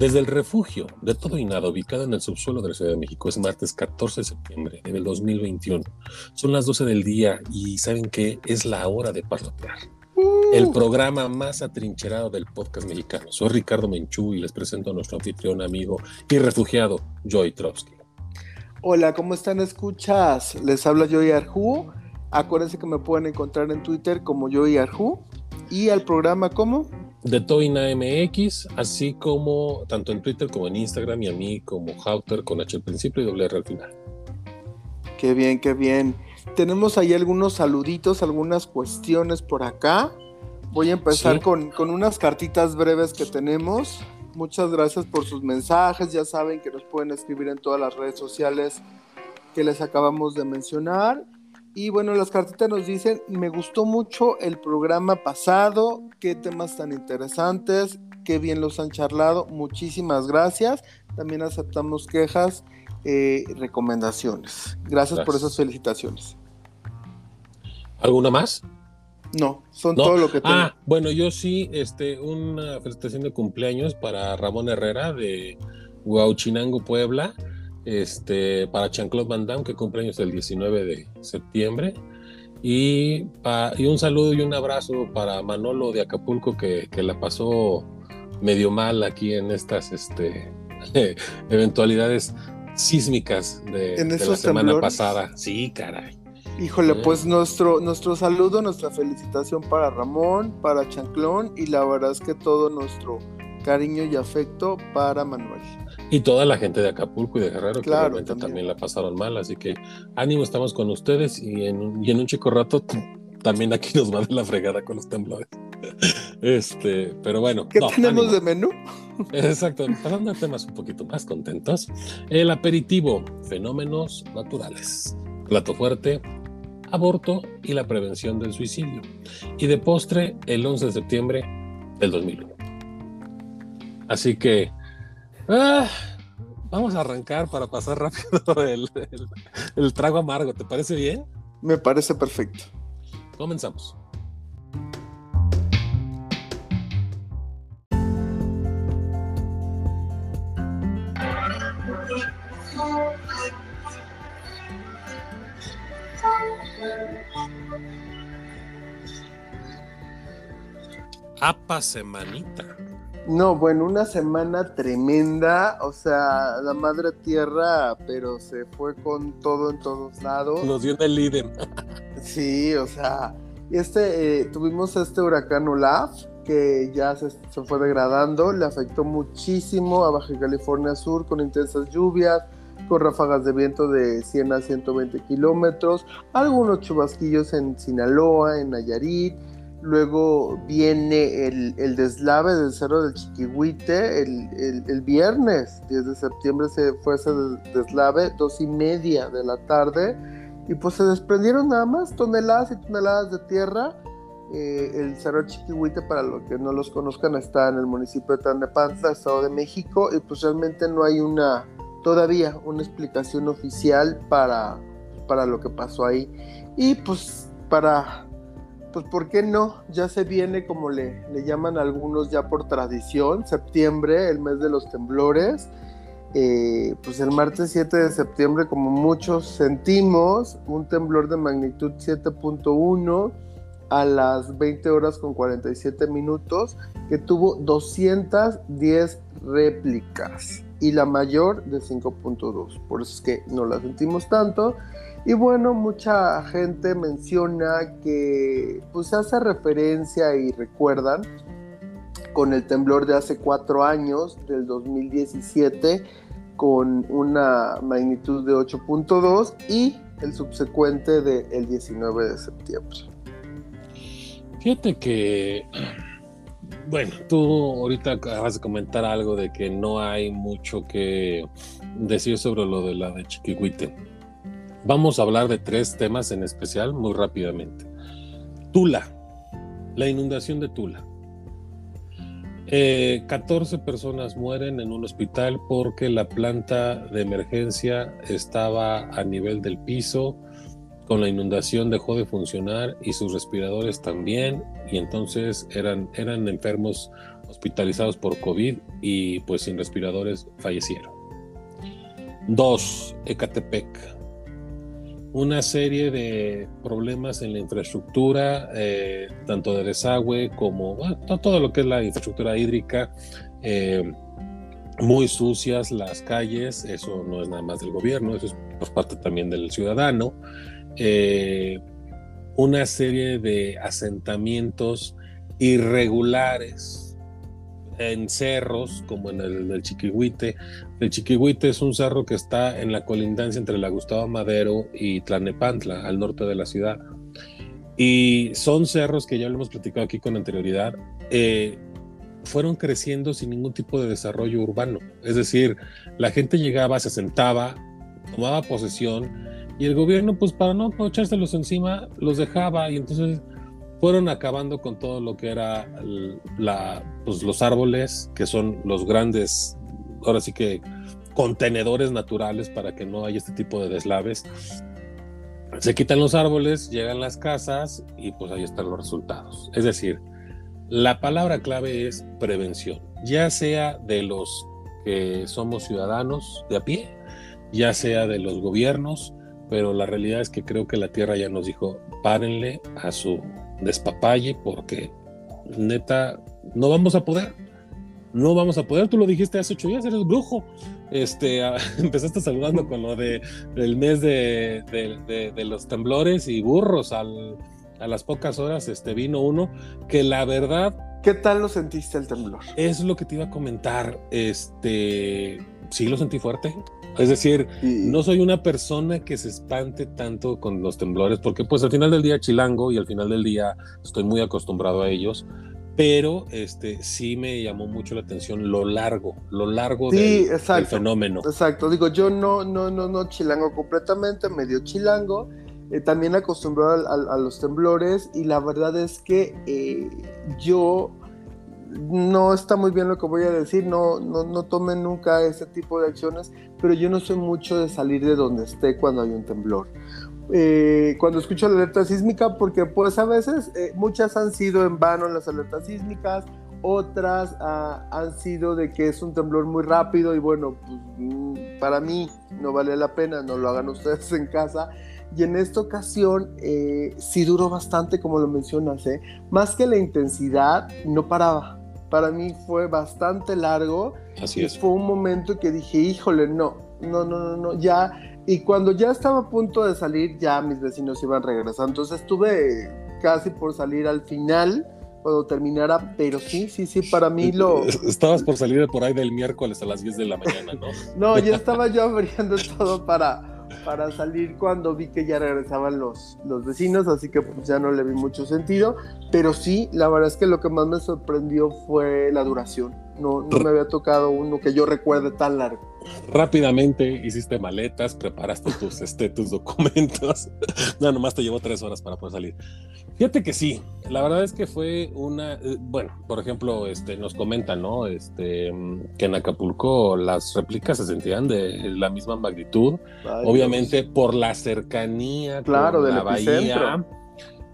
Desde el refugio de todo y nada, ubicado en el subsuelo de la Ciudad de México, es martes 14 de septiembre del 2021. Son las 12 del día y saben que es la hora de parlotear. Uh. El programa más atrincherado del podcast mexicano. Soy Ricardo Menchú y les presento a nuestro anfitrión, amigo y refugiado, Joy Trotsky. Hola, ¿cómo están? ¿Escuchas? Les habla Joy Arjú. Acuérdense que me pueden encontrar en Twitter como Joy Arjú. Y al programa como de Toina MX, así como tanto en Twitter como en Instagram y a mí como Hauter con H al principio y doble R al final. Qué bien, qué bien. Tenemos ahí algunos saluditos, algunas cuestiones por acá. Voy a empezar Sí. con, con unas cartitas breves que tenemos. Muchas gracias por sus mensajes. Ya saben que nos pueden escribir en todas las redes sociales que les acabamos de mencionar. Y bueno, las cartitas nos dicen, me gustó mucho el programa pasado, qué temas tan interesantes, qué bien los han charlado, muchísimas gracias. También aceptamos quejas, eh, recomendaciones. Gracias, por esas felicitaciones. ¿Alguna más? No, son No. todo lo que tengo. Ah, bueno, yo sí, este, una felicitación de cumpleaños para Ramón Herrera de Huauchinango, Puebla, este, para Jean-Claude Van Damme, que cumpleaños el 19 de septiembre, y, pa- y un saludo y un abrazo para Manolo de Acapulco, que, que la pasó medio mal aquí en estas este, eventualidades sísmicas de, En de la semana temblores. pasada. Sí, caray. Híjole, pues nuestro, nuestro saludo, nuestra felicitación para Ramón, para Chanclón y la verdad es que todo nuestro cariño y afecto para Manuel. Y toda la gente de Acapulco y de Guerrero, que Claro, realmente también. también. la pasaron mal. Así que ánimo, estamos con ustedes y en, un- y en un chico rato también aquí nos va de la fregada con los temblores. Este, pero bueno. ¿Qué no, tenemos ánimo. de menú? Exacto, pasando a temas un poquito más contentos. El aperitivo, fenómenos naturales. Plato fuerte, aborto y la prevención del suicidio. Y de postre, el 11 de septiembre del 2001. Así que ah, vamos a arrancar para pasar rápido el, el- el trago amargo. ¿Te parece bien? Me parece perfecto. Comenzamos. Apa semanita. No, bueno, una semana tremenda, o sea, la madre tierra, pero se fue con todo en todos lados. Nos dio el líder. Sí, o sea, este, eh, tuvimos este huracán Olaf que ya se, se fue degradando, le afectó muchísimo a Baja California Sur con intensas lluvias, con ráfagas de viento de 100 a 120 kilómetros, algunos chubasquillos en Sinaloa, en Nayarit, luego viene el, el deslave del Cerro del Chiquihuite, el, el- viernes 10 de septiembre se fue ese des- deslave, dos y media de la tarde, y pues se desprendieron nada más toneladas y toneladas de tierra. Eh, el Cerro Chiquihuite, para los que no los conozcan, está en el municipio de Tlalnepantla, Estado de México, y pues realmente no hay una, todavía una explicación oficial para, para lo que pasó ahí. Y pues para, pues ¿por qué no? Ya se viene, como le, le llaman algunos ya por tradición, septiembre, el mes de los temblores. Eh, pues el martes 7 de septiembre, como muchos sentimos, un temblor de magnitud 7.1 a las 20 horas con 47 minutos, que tuvo 210 réplicas y la mayor de 5.2. Por eso es que no la sentimos tanto. Y bueno, mucha gente menciona que pues hace referencia y recuerdan con el temblor de hace cuatro años, del 2017, con una magnitud de 8.2 y el subsecuente del 19 de septiembre. Fíjate que, bueno, tú ahorita acabas de comentar algo de que no hay mucho que decir sobre lo de la de Chiquihuite. Vamos a hablar de tres temas en especial muy rápidamente. Tula, la inundación de Tula. Eh, 14 personas mueren en un hospital porque la planta de emergencia estaba a nivel del piso, con la inundación dejó de funcionar y sus respiradores también, y entonces eran, eran enfermos hospitalizados por COVID y pues sin respiradores fallecieron. Dos, Ecatepec. Una serie de problemas en la infraestructura, eh, tanto de desagüe como todo lo que es la infraestructura hídrica, eh, muy sucias las calles, eso no es nada más del gobierno, eso es parte también del ciudadano. Eh, una serie de asentamientos irregulares en cerros, como en el del Chiquihuite. El Chiquihuite es un cerro que está en la colindancia entre la Gustavo Madero y Tlanepantla, al norte de la ciudad. Y son cerros que ya lo hemos platicado aquí con anterioridad, eh, fueron creciendo sin ningún tipo de desarrollo urbano. Es decir, la gente llegaba, se sentaba, tomaba posesión y el gobierno, pues para no echárselos encima, los dejaba y entonces fueron acabando con todo lo que era la, pues, los árboles, que son los grandes, ahora sí que contenedores naturales para que no haya este tipo de deslaves. Se quitan los árboles, llegan las casas y pues ahí están los resultados. Es decir, la palabra clave es prevención, ya sea de los que somos ciudadanos de a pie, ya sea de los gobiernos, pero la realidad es que creo que la Tierra ya nos dijo, párenle a su despapalle porque neta no vamos a poder. No vamos a poder, tú lo dijiste hace ocho días, eres brujo. Este, empezaste saludando con lo de, del mes de, de, los temblores y burros. Al, a las pocas horas este, vino uno que la verdad. ¿Qué tal lo sentiste el temblor? Es lo que te iba a comentar. Este, sí lo sentí fuerte. Es decir, no soy una persona que se espante tanto con los temblores, porque pues al final del día chilango y al final del día estoy muy acostumbrado a ellos, pero este sí me llamó mucho la atención lo largo, lo largo del, fenómeno. Exacto, digo, yo no, no, no, no chilango completamente, medio chilango, eh, también acostumbrado a, los temblores y la verdad es que eh, yo no está muy bien lo que voy a decir, no, no, no tomen nunca ese tipo de acciones, pero yo no soy mucho de salir de donde esté cuando hay un temblor. Eh, cuando escucho la alerta sísmica, porque pues a veces muchas han sido en vano las alertas sísmicas, otras ah, han sido de que es un temblor muy rápido y bueno, pues, mm, para mí no vale la pena, no lo hagan ustedes en casa. Y en esta ocasión eh, sí duró bastante, como lo mencionas, más que la intensidad, no paraba para mí fue bastante largo. Así es. Fue un momento que dije, híjole, no, no, no, no, no, ya. Y cuando ya estaba a punto de salir, ya mis vecinos iban regresando. Entonces estuve casi por salir al final, cuando terminara, pero sí, sí, sí, para mí lo... Estabas por salir por ahí del miércoles a las 10 de la mañana, ¿no? no, ya estaba yo abriendo todo para para salir cuando vi que ya regresaban los, los vecinos, así que pues ya no le vi mucho sentido, pero sí, la verdad es que lo que más me sorprendió fue la duración, no, no me había tocado uno que yo recuerde tan largo rápidamente hiciste maletas, preparaste tus, este, tus documentos. no, nomás te llevó tres horas para poder salir. Fíjate que sí, la verdad es que fue una, eh, bueno, por ejemplo, este, nos comentan, ¿no? Este, que en Acapulco las réplicas se sentían de la misma magnitud, obviamente por la cercanía claro, de la bahía.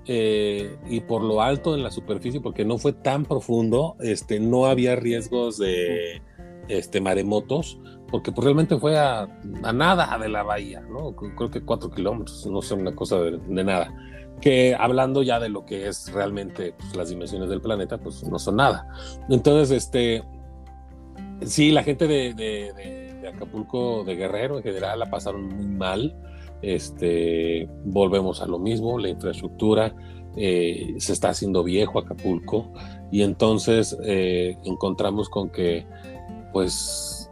Eh, y por lo alto en la superficie, porque no fue tan profundo, este, no había riesgos de este, maremotos, porque pues, realmente fue a, nada de la bahía, ¿no? Creo que cuatro kilómetros, no sé, una cosa de, nada. Que hablando ya de lo que es realmente pues, las dimensiones del planeta, pues no son nada. Entonces, este, sí, la gente de, de, Acapulco, de Guerrero en general, la pasaron muy mal. Este, volvemos a lo mismo, la infraestructura, eh, se está haciendo viejo Acapulco y entonces eh, encontramos con que pues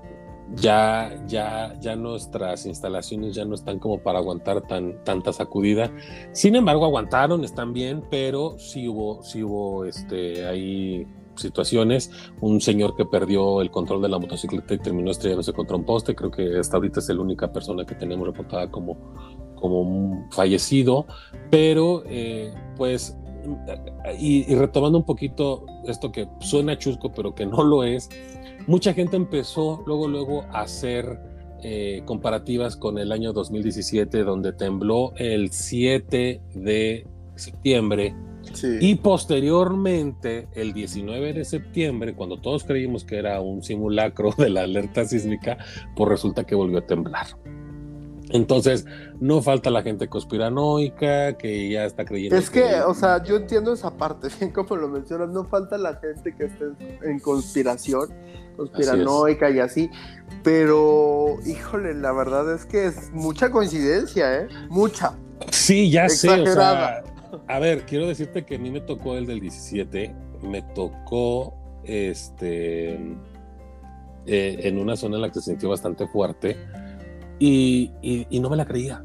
ya, ya, ya nuestras instalaciones ya no están como para aguantar tan, tanta sacudida. Sin embargo, aguantaron, están bien, pero sí hubo, sí hubo este, ahí situaciones. Un señor que perdió el control de la motocicleta y terminó estrellándose contra un poste. Creo que hasta ahorita es la única persona que tenemos reportada como, como fallecido. Pero, eh, pues, y, y retomando un poquito esto que suena chusco, pero que no lo es mucha gente empezó luego, luego a hacer eh, comparativas con el año 2017, donde tembló el 7 de septiembre Y posteriormente, el 19 de septiembre, cuando todos creímos que era un simulacro de la alerta sísmica, pues resulta que volvió a temblar. Entonces, no falta la gente conspiranoica que ya está creyendo. Es que, o sea, yo entiendo esa parte, bien como lo mencionas, no falta la gente que esté en conspiración, conspiranoica y así, pero, híjole, la verdad es que es mucha coincidencia, ¿eh? Mucha. Sí, ya sé, o sea, a ver, quiero decirte que a mí me tocó el del 17, me tocó este eh, en una zona en la que se sintió bastante fuerte y, no me la creía.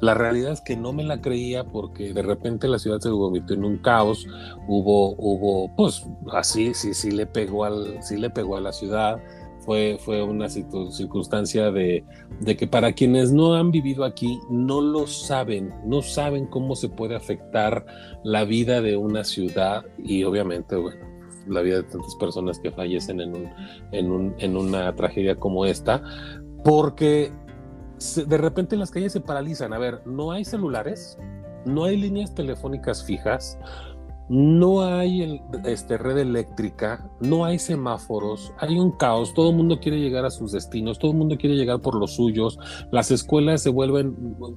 La realidad es que no me la creía porque de repente la ciudad se vomitó en un caos, hubo, hubo, pues así, sí, sí le pegó al, sí le pegó a la ciudad. Fue, fue una circunstancia de, de que para quienes no han vivido aquí no lo saben, no saben cómo se puede afectar la vida de una ciudad y obviamente, bueno, la vida de tantas personas que fallecen en, un, en, un, en una tragedia como esta, porque de repente las calles se paralizan. A ver, no hay celulares, no hay líneas telefónicas fijas, no hay este, red eléctrica, no hay semáforos, hay un caos, todo el mundo quiere llegar a sus destinos, todo el mundo quiere llegar por los suyos, las escuelas se vuelven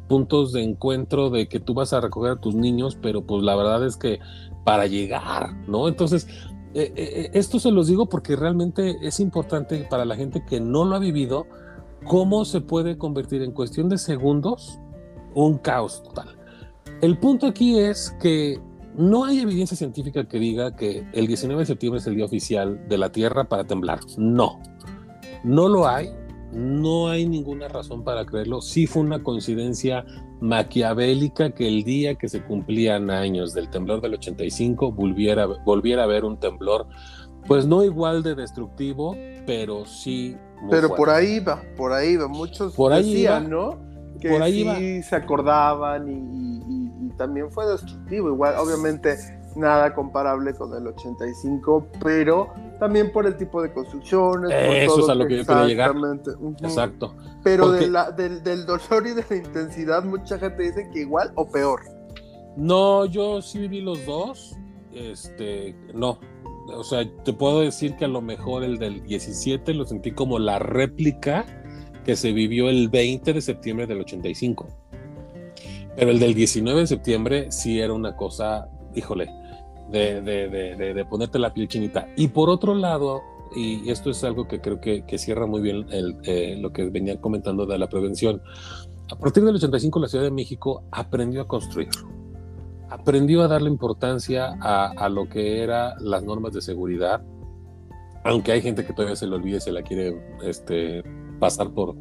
puntos de encuentro de que tú vas a recoger a tus niños, pero pues la verdad es que para llegar, ¿no? Entonces, eh, eh, esto se los digo porque realmente es importante para la gente que no lo ha vivido, cómo se puede convertir en cuestión de segundos un caos total. El punto aquí es que no hay evidencia científica que diga que el 19 de septiembre es el día oficial de la Tierra para temblar. No, no lo hay. No hay ninguna razón para creerlo. Sí fue una coincidencia maquiavélica que el día que se cumplían años del temblor del 85 volviera, volviera a haber un temblor, pues no igual de destructivo, pero sí pero por ahí va, por ahí va. Muchos por ahí decían, ¿no? Que por ahí sí se acordaban y, también fue destructivo. Igual, obviamente, nada comparable con el 85, pero también por el tipo de construcciones. Eso es a lo que yo quería llegar. Exacto. Pero del, del dolor y de la intensidad, mucha gente dice que igual o peor. No, yo sí viví los dos. Este, no, o sea, te puedo decir que a lo mejor el del 17 lo sentí como la réplica que se vivió el 20 de septiembre del 85. Pero el del 19 de septiembre sí era una cosa, híjole, de, de, de, ponerte la piel chinita. Y por otro lado, y esto es algo que creo que, que cierra muy bien eh, lo que venía comentando de la prevención, a partir del 85 la Ciudad de México aprendió a construirlo aprendió a darle importancia a, lo que eran las normas de seguridad, aunque hay gente que todavía se le olvide, se la quiere este, pasar por,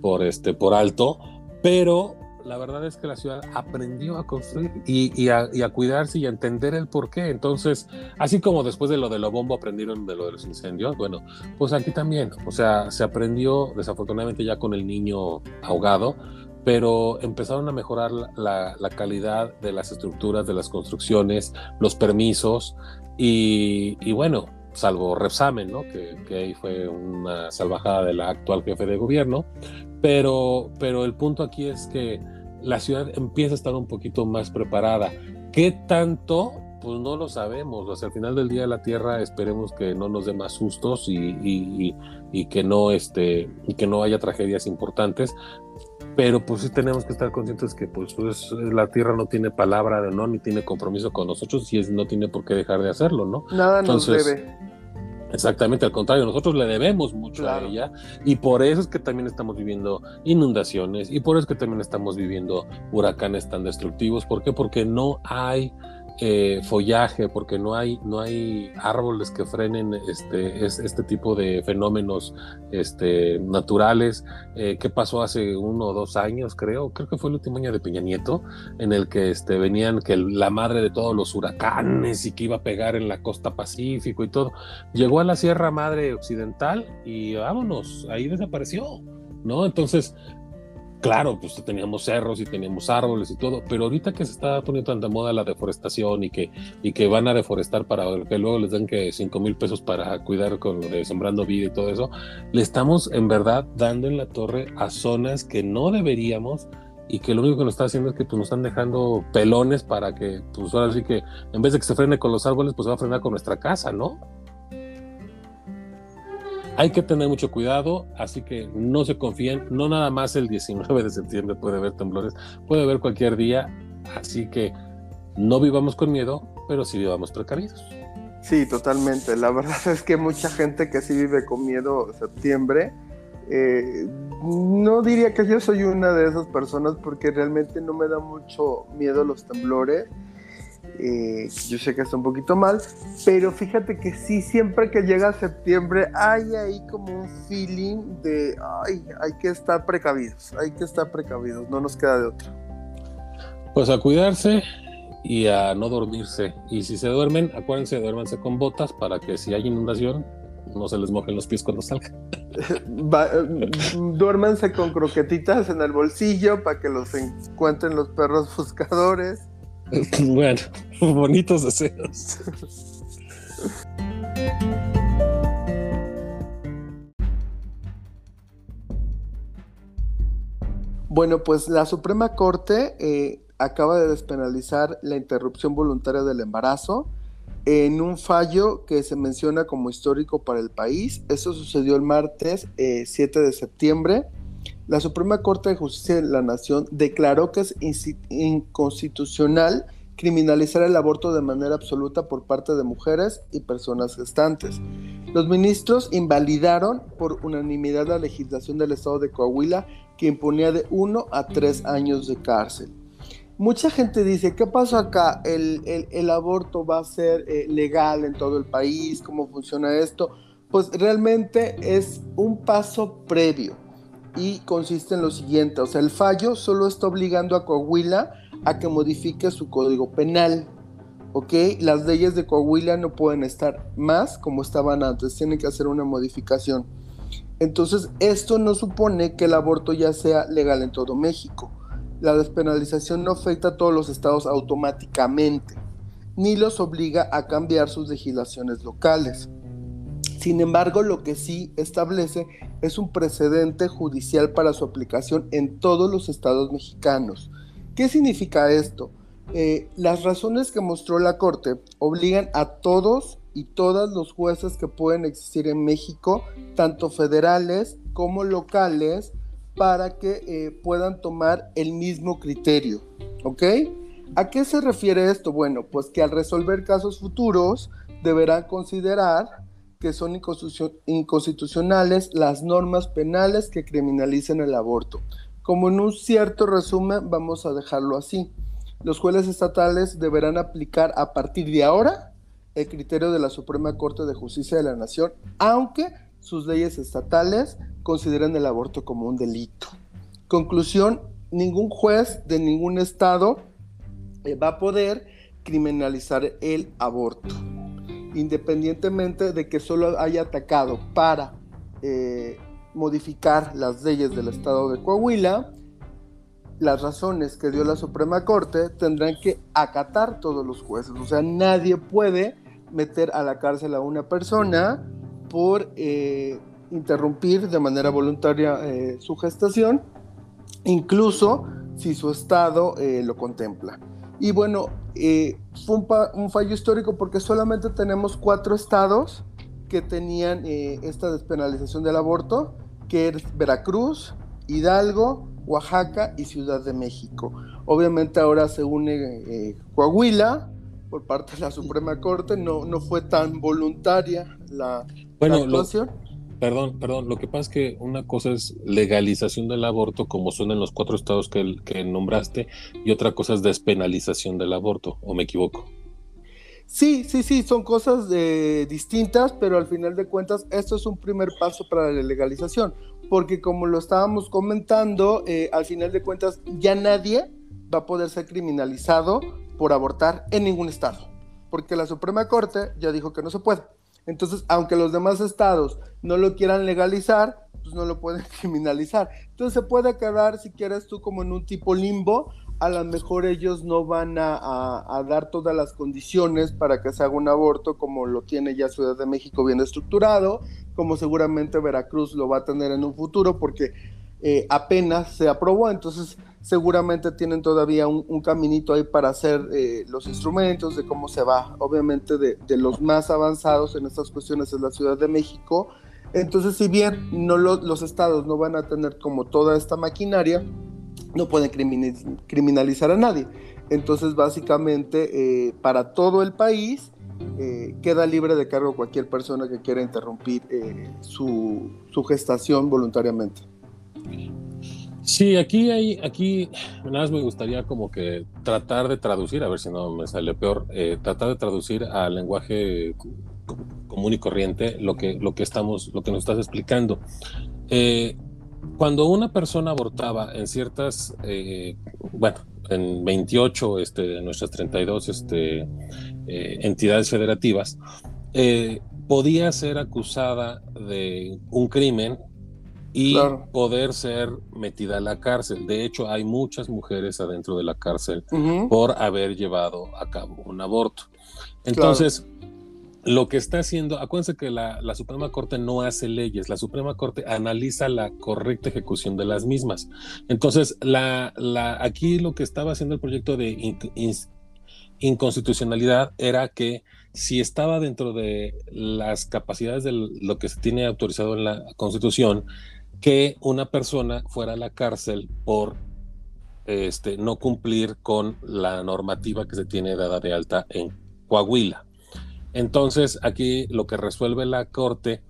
por, este, por alto, pero la verdad es que la ciudad aprendió a construir y, a, cuidarse y a entender el por qué. Entonces, así como después de lo de lo bombo aprendieron de lo de los incendios, bueno, pues aquí también, o sea, se aprendió desafortunadamente ya con el niño ahogado, pero empezaron a mejorar la, calidad de las estructuras, de las construcciones, los permisos y, bueno, salvo Repsamen, ¿no? que, ahí fue una salvajada de la actual jefe de gobierno, pero, pero el punto aquí es que la ciudad empieza a estar un poquito más preparada. ¿Qué tanto? Pues no lo sabemos. Sea, al final del día de la Tierra esperemos que no nos dé más sustos y, y, y, que no este, y que no haya tragedias importantes pero pues sí tenemos que estar conscientes que pues, pues, la tierra no tiene palabra no ni tiene compromiso con nosotros y es, no tiene por qué dejar de hacerlo, ¿no? Nada nos debe. Exactamente, al contrario, nosotros le debemos mucho a ella y por eso es que también estamos viviendo inundaciones y por eso es que también estamos viviendo huracanes tan destructivos. ¿Por qué? Porque no hay eh, follaje, porque no hay, no hay árboles que frenen este, este tipo de fenómenos este, naturales. Eh, ¿Qué pasó hace uno o dos años, creo? Creo que fue el último año de Peña Nieto, en el que este, venían que la madre de todos los huracanes y que iba a pegar en la costa Pacífico y todo. Llegó a la Sierra Madre Occidental y vámonos, ahí desapareció. ¿no? Entonces, claro, pues teníamos cerros y teníamos árboles y todo, pero ahorita que se está poniendo tan de moda la deforestación y que, y que van a deforestar para que luego les den que 5 mil pesos para cuidar con lo de sembrando vida y todo eso, le estamos en verdad dando en la torre a zonas que no deberíamos y que lo único que nos está haciendo es que pues, nos están dejando pelones para que, pues ahora sí que en vez de que se frene con los árboles, pues se va a frenar con nuestra casa, ¿no? Hay que tener mucho cuidado, así que no se confíen, no nada más el 19 de septiembre puede haber temblores, puede haber cualquier día, así que no vivamos con miedo, pero sí vivamos precavidos. Sí, totalmente. La verdad es que mucha gente que sí vive con miedo septiembre, eh, no diría que yo soy una de esas personas porque realmente no me da mucho miedo los temblores. Eh, yo sé que está un poquito mal, pero fíjate que sí, siempre que llega septiembre hay ahí como un feeling de, ay, hay que estar precavidos, hay que estar precavidos, no nos queda de otra. Pues a cuidarse y a no dormirse. Y si se duermen, acuérdense, duérmanse con botas para que si hay inundación, no se les mojen los pies cuando salgan. duérmanse con croquetitas en el bolsillo para que los encuentren los perros buscadores. bueno, bonitos deseos. Bueno, pues la Suprema Corte eh, acaba de despenalizar la interrupción voluntaria del embarazo en un fallo que se menciona como histórico para el país. Eso sucedió el martes 7 eh, de septiembre. La Suprema Corte de Justicia de la Nación declaró que es inconstitucional criminalizar el aborto de manera absoluta por parte de mujeres y personas gestantes. Los ministros invalidaron por unanimidad la legislación del Estado de Coahuila que imponía de 1 a 3 años de cárcel mucha gente dice, ¿qué pasó acá? ¿El, aborto va a ser eh, legal en todo el país? ¿Cómo funciona esto? Pues realmente es un paso previo y consiste en lo siguiente, o sea, el fallo solo está obligando a Coahuila a que modifique su código penal, ¿ok? Las leyes de Coahuila no pueden estar más como estaban antes, tienen que hacer una modificación. Entonces, esto no supone que el aborto ya sea legal en todo México la despenalización no afecta a todos los estados automáticamente, ni los obliga a cambiar sus legislaciones locales. Sin embargo, lo que sí establece es un precedente judicial para su aplicación en todos los estados mexicanos. ¿Qué significa esto? Eh, las razones que mostró la Corte obligan a todos y todas los jueces que pueden existir en México, tanto federales como locales, para que eh, puedan tomar el mismo criterio. ¿Ok? ¿A qué se refiere esto? Bueno, pues que al resolver casos futuros deberán considerar que son inconstitucionales las normas penales que criminalicen el aborto. Como en un cierto resumen, vamos a dejarlo así. Los jueces estatales deberán aplicar a partir de ahora el criterio de la Suprema Corte de Justicia de la Nación, aunque sus leyes estatales consideran el aborto como un delito. Conclusión, ningún juez de ningún estado eh, va a poder criminalizar el aborto, independientemente de que solo haya atacado para eh, modificar las leyes del estado de Coahuila, las razones que dio la Suprema Corte tendrán que acatar todos los jueces. O sea, nadie puede meter a la cárcel a una persona por eh, interrumpir de manera voluntaria eh, su gestación, incluso si su estado lo contempla. Y bueno, fue un, fallo histórico porque solamente tenemos cuatro estados que tenían esta despenalización del aborto, que es Veracruz, Hidalgo, Oaxaca y Ciudad de México. Obviamente ahora se une Coahuila por parte de la Suprema Corte, no, no fue tan voluntaria la, bueno, perdón, perdón. Lo que pasa es que una cosa es legalización del aborto, como son en los cuatro estados que, nombraste, y otra cosa es despenalización del aborto, ¿o me equivoco? Sí, sí, sí, son cosas eh, distintas, pero al final de cuentas esto es un primer paso para la legalización, porque como lo estábamos comentando, eh, al final de cuentas ya nadie va a poder ser criminalizado por abortar en ningún estado, porque la Suprema Corte ya dijo que no se puede. Entonces, aunque los demás estados no lo quieran legalizar, pues no lo pueden criminalizar. Entonces se puede quedar, si quieres tú, como en un tipo limbo. A lo mejor ellos no van a, dar todas las condiciones para que se haga un aborto como lo tiene ya Ciudad de México bien estructurado, como seguramente Veracruz lo va a tener en un futuro porque eh, apenas se aprobó. Entonces seguramente tienen todavía un, caminito ahí para hacer eh, los instrumentos, de cómo se va. Obviamente de, los más avanzados en estas cuestiones es la Ciudad de México. Entonces, si bien no los estados no van a tener como toda esta maquinaria, no pueden criminalizar a nadie. Entonces, básicamente, eh, para todo el país, eh, queda libre de cargo cualquier persona que quiera interrumpir su, su gestación voluntariamente. Sí, aquí hay, aquí nada más me gustaría como que tratar de traducir, a ver si no me sale peor, eh, tratar de traducir al lenguaje común y corriente lo que, lo que estamos, lo que nos estás explicando. Eh, cuando una persona abortaba en ciertas, eh, bueno, en 28 este, de nuestras 32 este, entidades federativas, podía ser acusada de un crimen y poder ser metida a la cárcel. De hecho, hay muchas mujeres adentro de la cárcel por haber llevado a cabo un aborto. Entonces, lo que está haciendo, acuérdense que la, Suprema Corte no hace leyes, la Suprema Corte analiza la correcta ejecución de las mismas. Entonces, la, la, aquí lo que estaba haciendo el proyecto de inconstitucionalidad era que si estaba dentro de las capacidades de lo que se tiene autorizado en la Constitución, que una persona fuera a la cárcel por este, no cumplir con la normativa que se tiene dada de alta en Coahuila. Entonces, aquí lo que resuelve la Corte,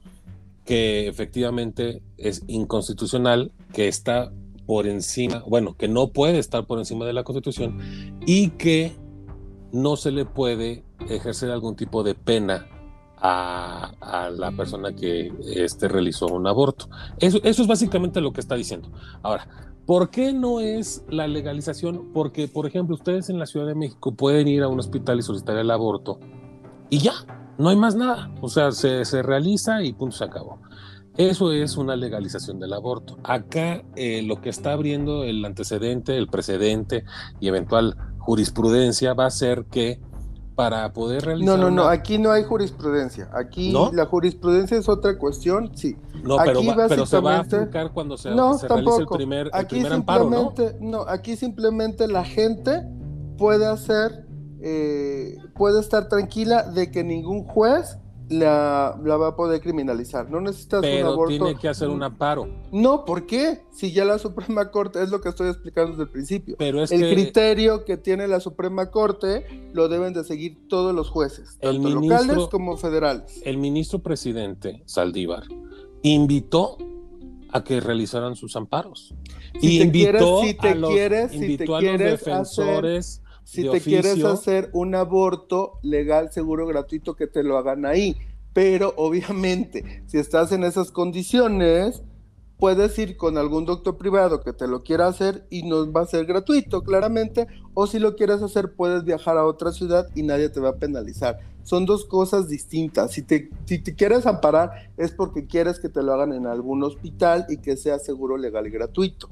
que efectivamente es inconstitucional, que está por encima, bueno, que no puede estar por encima de la Constitución y que no se le puede ejercer algún tipo de pena a, la persona que este, realizó un aborto. Eso, eso es básicamente lo que está diciendo. Ahora, ¿por qué no es la legalización? Porque, por ejemplo, ustedes en la Ciudad de México pueden ir a un hospital y solicitar el aborto y ya, no hay más nada. O sea, se, se realiza y punto, se acabó. Eso es una legalización del aborto. Acá eh, lo que está abriendo el antecedente, el precedente y eventual jurisprudencia va a ser que para poder realizar. No, no, no, aquí no hay jurisprudencia. Aquí la jurisprudencia es otra cuestión, sí. No, pero, pero, se va a aplicar cuando se, no, realice el primer, el aquí primer amparo, ¿no? ¿no? aquí simplemente la gente puede hacer, eh, puede estar tranquila de que ningún juez la, va a poder criminalizar. No necesitas un aborto. tiene que hacer un amparo. No, ¿por qué? Si ya la Suprema Corte, es lo que estoy explicando desde el principio. Pero es el criterio que tiene la Suprema Corte lo deben de seguir todos los jueces, tanto locales como federales. El ministro presidente Saldívar invitó a que realizaran sus amparos. y invitó si te quieres, si te quieres defensores si te quieres hacer un aborto legal, seguro, gratuito, que te lo hagan ahí. Pero obviamente, si estás en esas condiciones, puedes ir con algún doctor privado que te lo quiera hacer y no va a ser gratuito, claramente. O si lo quieres hacer, puedes viajar a otra ciudad y nadie te va a penalizar. Son dos cosas distintas. Si te, si te quieres amparar, es porque quieres que te lo hagan en algún hospital y que sea seguro, legal y gratuito.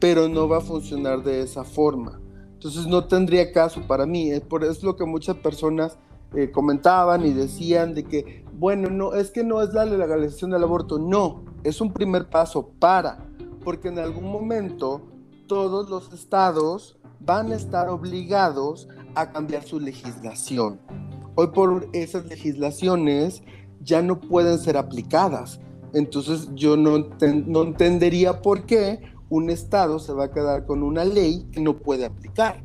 Pero no va a funcionar de esa forma. Entonces no tendría caso para mí. Es por eso lo que muchas personas eh, comentaban y decían de que, bueno, no, es que no es la legalización del aborto. No, es un primer paso para, porque en algún momento todos los estados van a estar obligados a cambiar su legislación. Hoy por esas legislaciones ya no pueden ser aplicadas. Entonces yo no, no entendería por qué un Estado se va a quedar con una ley que no puede aplicar.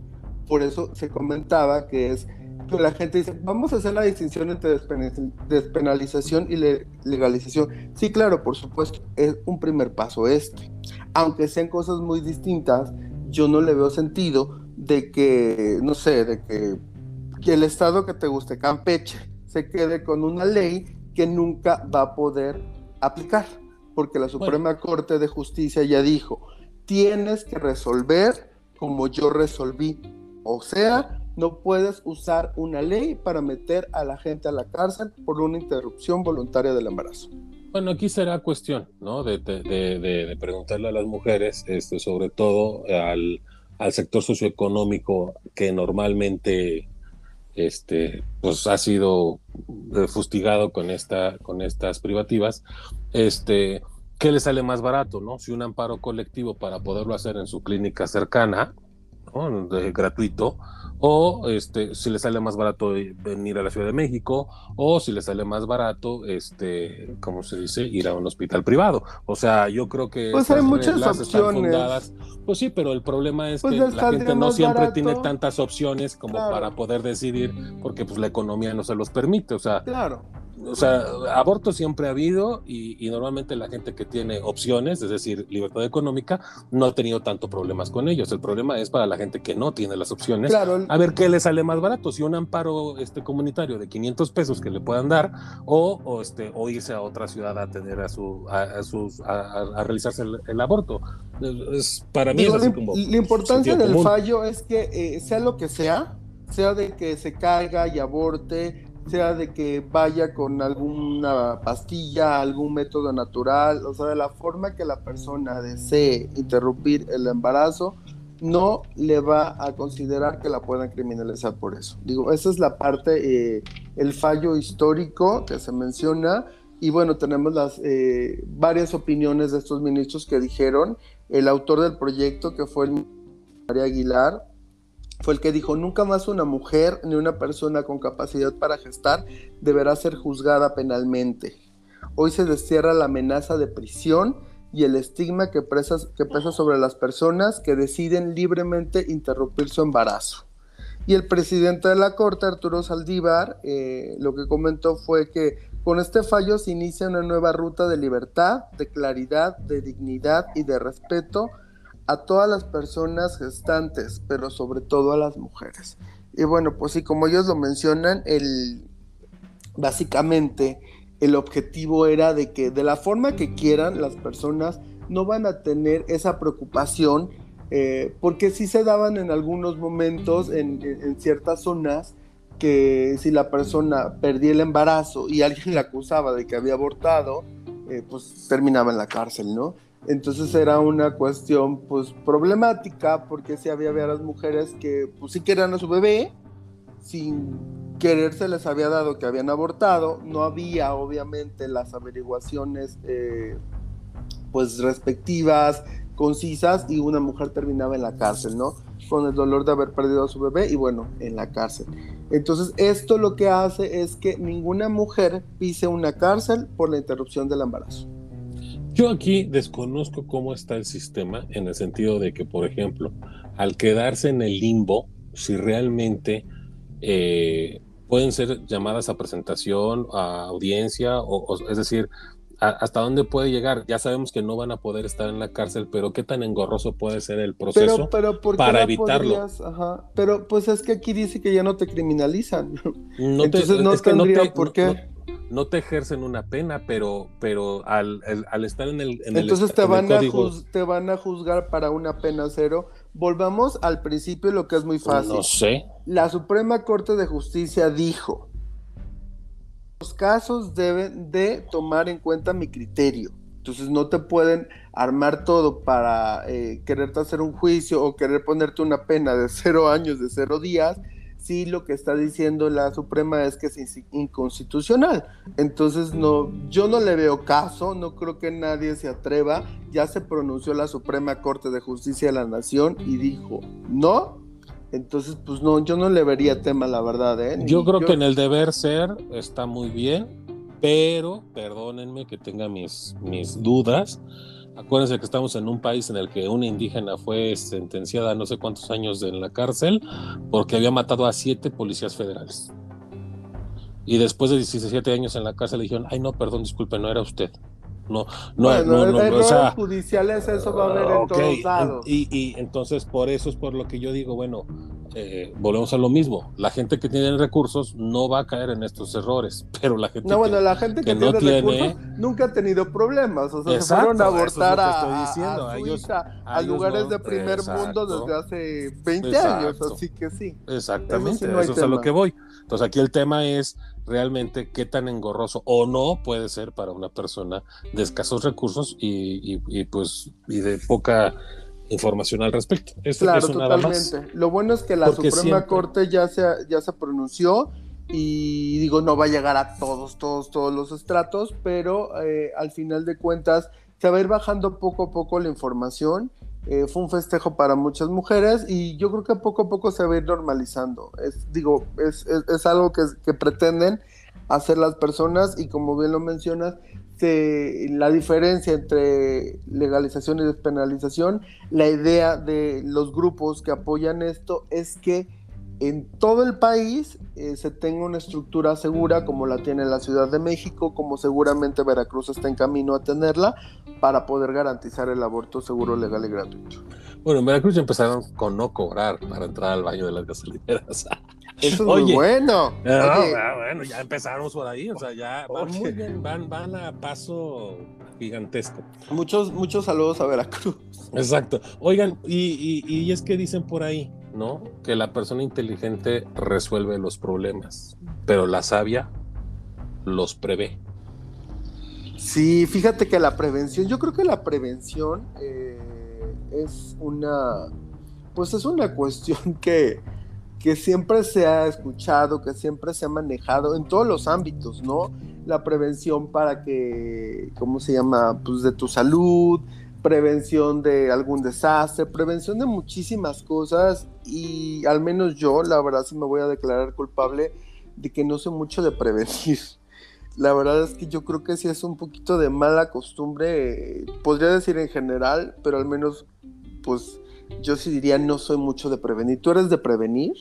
Por eso se comentaba que es que la gente dice, vamos a hacer la distinción entre despenalización y legalización. Sí, claro, por supuesto, es un primer paso este. Aunque sean cosas muy distintas, yo no le veo sentido de que, no sé, de que, que el Estado que te guste, Campeche, se quede con una ley que nunca va a poder aplicar, porque la Suprema Corte de Justicia ya dijo, tienes que resolver como yo resolví. O sea, no puedes usar una ley para meter a la gente a la cárcel por una interrupción voluntaria del embarazo. Bueno, aquí será cuestión, ¿no? De, preguntarle a las mujeres, este, sobre todo al, sector socioeconómico que normalmente este, pues ha sido fustigado con, esta, con estas privativas, este, ¿qué le sale más barato, no? Si un amparo colectivo para poderlo hacer en su clínica cercana, gratuito, o este, si le sale más barato venir a la Ciudad de México, o si le sale más barato, este, ¿cómo se dice? Ir a un hospital privado. O sea, yo creo que pues hay muchas opciones. Pues sí, pero el problema es pues que la gente no siempre tiene tantas opciones como para poder decidir, porque pues la economía no se los permite. O sea, claro o sea, aborto siempre ha habido y, normalmente la gente que tiene opciones, es decir, libertad económica, no ha tenido tanto problemas con ellos. El problema es para la gente que no tiene las opciones. A ver qué le sale más barato, si un amparo este, comunitario de 500 pesos que le puedan dar o, este, o irse a otra ciudad a tener a, su, a, sus, a, realizarse el, aborto. Es, para mí es como La importancia del fallo es que eh, sea lo que sea, sea de que se caiga y aborte, sea de que vaya con alguna pastilla, algún método natural, o sea, de la forma que la persona desee interrumpir el embarazo, no le va a considerar que la puedan criminalizar por eso. Digo, esa es la parte, eh, el fallo histórico que se menciona, y bueno, tenemos las eh, varias opiniones de estos ministros que dijeron, el autor del proyecto, que fue el María Aguilar, fue el que dijo, nunca más una mujer ni una persona con capacidad para gestar deberá ser juzgada penalmente. Hoy se destierra la amenaza de prisión y el estigma que, que pesa sobre las personas que deciden libremente interrumpir su embarazo. Y el presidente de la Corte, Arturo Saldívar, eh, lo que comentó fue que con este fallo se inicia una nueva ruta de libertad, de claridad, de dignidad y de respeto a todas las personas gestantes, pero sobre todo a las mujeres. Y bueno, pues sí, como ellos lo mencionan, el, básicamente el objetivo era de que de la forma que quieran las personas no van a tener esa preocupación, eh, porque sí se daban en algunos momentos en, ciertas zonas que si la persona perdía el embarazo y alguien la acusaba de que había abortado, eh, pues terminaba en la cárcel, ¿no? Entonces era una cuestión pues problemática porque si había las mujeres que pues sí querían a su bebé, sin querer se les había dado que habían abortado, no había obviamente las averiguaciones eh, pues respectivas, concisas y una mujer terminaba en la cárcel, ¿no? Con el dolor de haber perdido a su bebé y bueno, en la cárcel. Entonces esto lo que hace es que ninguna mujer pise una cárcel por la interrupción del embarazo. Yo aquí desconozco cómo está el sistema en el sentido de que, por ejemplo, al quedarse en el limbo, si realmente eh, pueden ser llamadas a presentación, a audiencia, o, es decir, hasta dónde puede llegar. Ya sabemos que no van a poder estar en la cárcel, pero qué tan engorroso puede ser el proceso para evitarlo. Pero pues es que aquí dice que ya no te criminalizan. No Entonces no tendría por qué no te ejercen una pena, pero, pero al, estar en el... Entonces te, van a te van a juzgar para una pena cero. Volvamos al principio, lo que es muy fácil. No sé. La Suprema Corte de Justicia dijo, los casos deben de tomar en cuenta mi criterio. Entonces no te pueden armar todo para eh, quererte hacer un juicio o querer ponerte una pena de cero años, de cero días sí lo que está diciendo la Suprema es que es inconstitucional. Entonces, no, yo no le veo caso, no creo que nadie se atreva. Ya se pronunció la Suprema Corte de Justicia de la Nación y dijo no. Entonces, pues no, yo no le vería tema, la verdad. ¿eh? yo creo que en el deber ser está muy bien, pero perdónenme que tenga mis, mis dudas Acuérdense que estamos en un país en el que una indígena fue sentenciada a no sé cuántos años en la cárcel porque había matado a siete policías federales. Y después de 17 años en la cárcel le dijeron, ay no, perdón, disculpe, no era usted. No, no, no, no, no o sea, judiciales eso va a haber en todos lados. Y, y entonces por eso es por lo que yo digo, bueno, eh, volvemos a lo mismo. La gente que tiene recursos no va a caer en estos errores, pero la gente no, bueno, la gente que, no tiene, recursos nunca ha tenido problemas. O sea, se fueron a abortar a, lugares de primer mundo desde hace 20 años, así que sí. Exactamente, eso, es a lo que voy. Entonces aquí el tema es realmente qué tan engorroso o no puede ser para una persona de escasos recursos y, y pues y de poca información al respecto. claro, totalmente. Lo bueno es que la Suprema Corte ya se, ya se pronunció y digo, no va a llegar a todos, todos, todos los estratos, pero eh, al final de cuentas se va a ir bajando poco a poco la información. Eh, fue un festejo para muchas mujeres y yo creo que poco a poco se va a ir normalizando. Es, digo, es, es, algo que, que, pretenden hacer las personas y como bien lo mencionas, la diferencia entre legalización y despenalización, la idea de los grupos que apoyan esto es que en todo el país eh, se tenga una estructura segura como la tiene la Ciudad de México, como seguramente Veracruz está en camino a tenerla, para poder garantizar el aborto seguro, legal y gratuito. Bueno, en Veracruz empezaron con no cobrar para entrar al baño de las gasolineras. Eso es muy bueno. Ah, bueno, ya empezamos por ahí, o sea, ya van muy bien, van, van a paso gigantesco. Muchos, muchos saludos a Veracruz. Exacto. Oigan, y, y, y es que dicen por ahí, ¿no? Que la persona inteligente resuelve los problemas, pero la sabia los prevé. Sí, fíjate que la prevención, yo creo que la prevención eh, es una, pues es una cuestión que, que siempre se ha escuchado, que siempre se ha manejado en todos los ámbitos, ¿no? La prevención para que, ¿cómo se llama? Pues de tu salud, prevención de algún desastre, prevención de muchísimas cosas y al menos yo, la verdad, sí me voy a declarar culpable de que no sé mucho de prevenir. La verdad es que yo creo que sí es un poquito de mala costumbre, podría decir en general, pero al menos, pues yo sí diría no soy mucho de prevenir. ¿Tú eres de prevenir?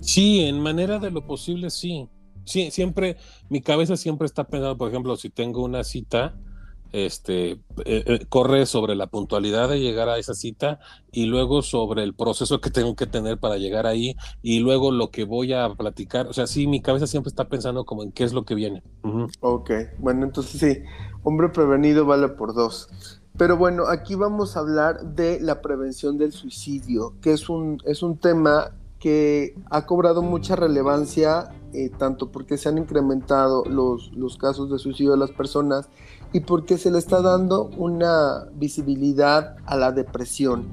Sí, en manera de lo posible sí. Sí, siempre, mi cabeza siempre está pensando, por ejemplo, si tengo una cita, este, eh, eh, corre sobre la puntualidad de llegar a esa cita y luego sobre el proceso que tengo que tener para llegar ahí y luego lo que voy a platicar. O sea, sí, mi cabeza siempre está pensando como en qué es lo que viene. Ok, bueno, entonces sí, hombre prevenido vale por dos. Pero bueno, aquí vamos a hablar de la prevención del suicidio, que es un, es un tema que ha cobrado mucha relevancia, eh, tanto porque se han incrementado los, los casos de suicidio de las personas, y porque se le está dando una visibilidad a la depresión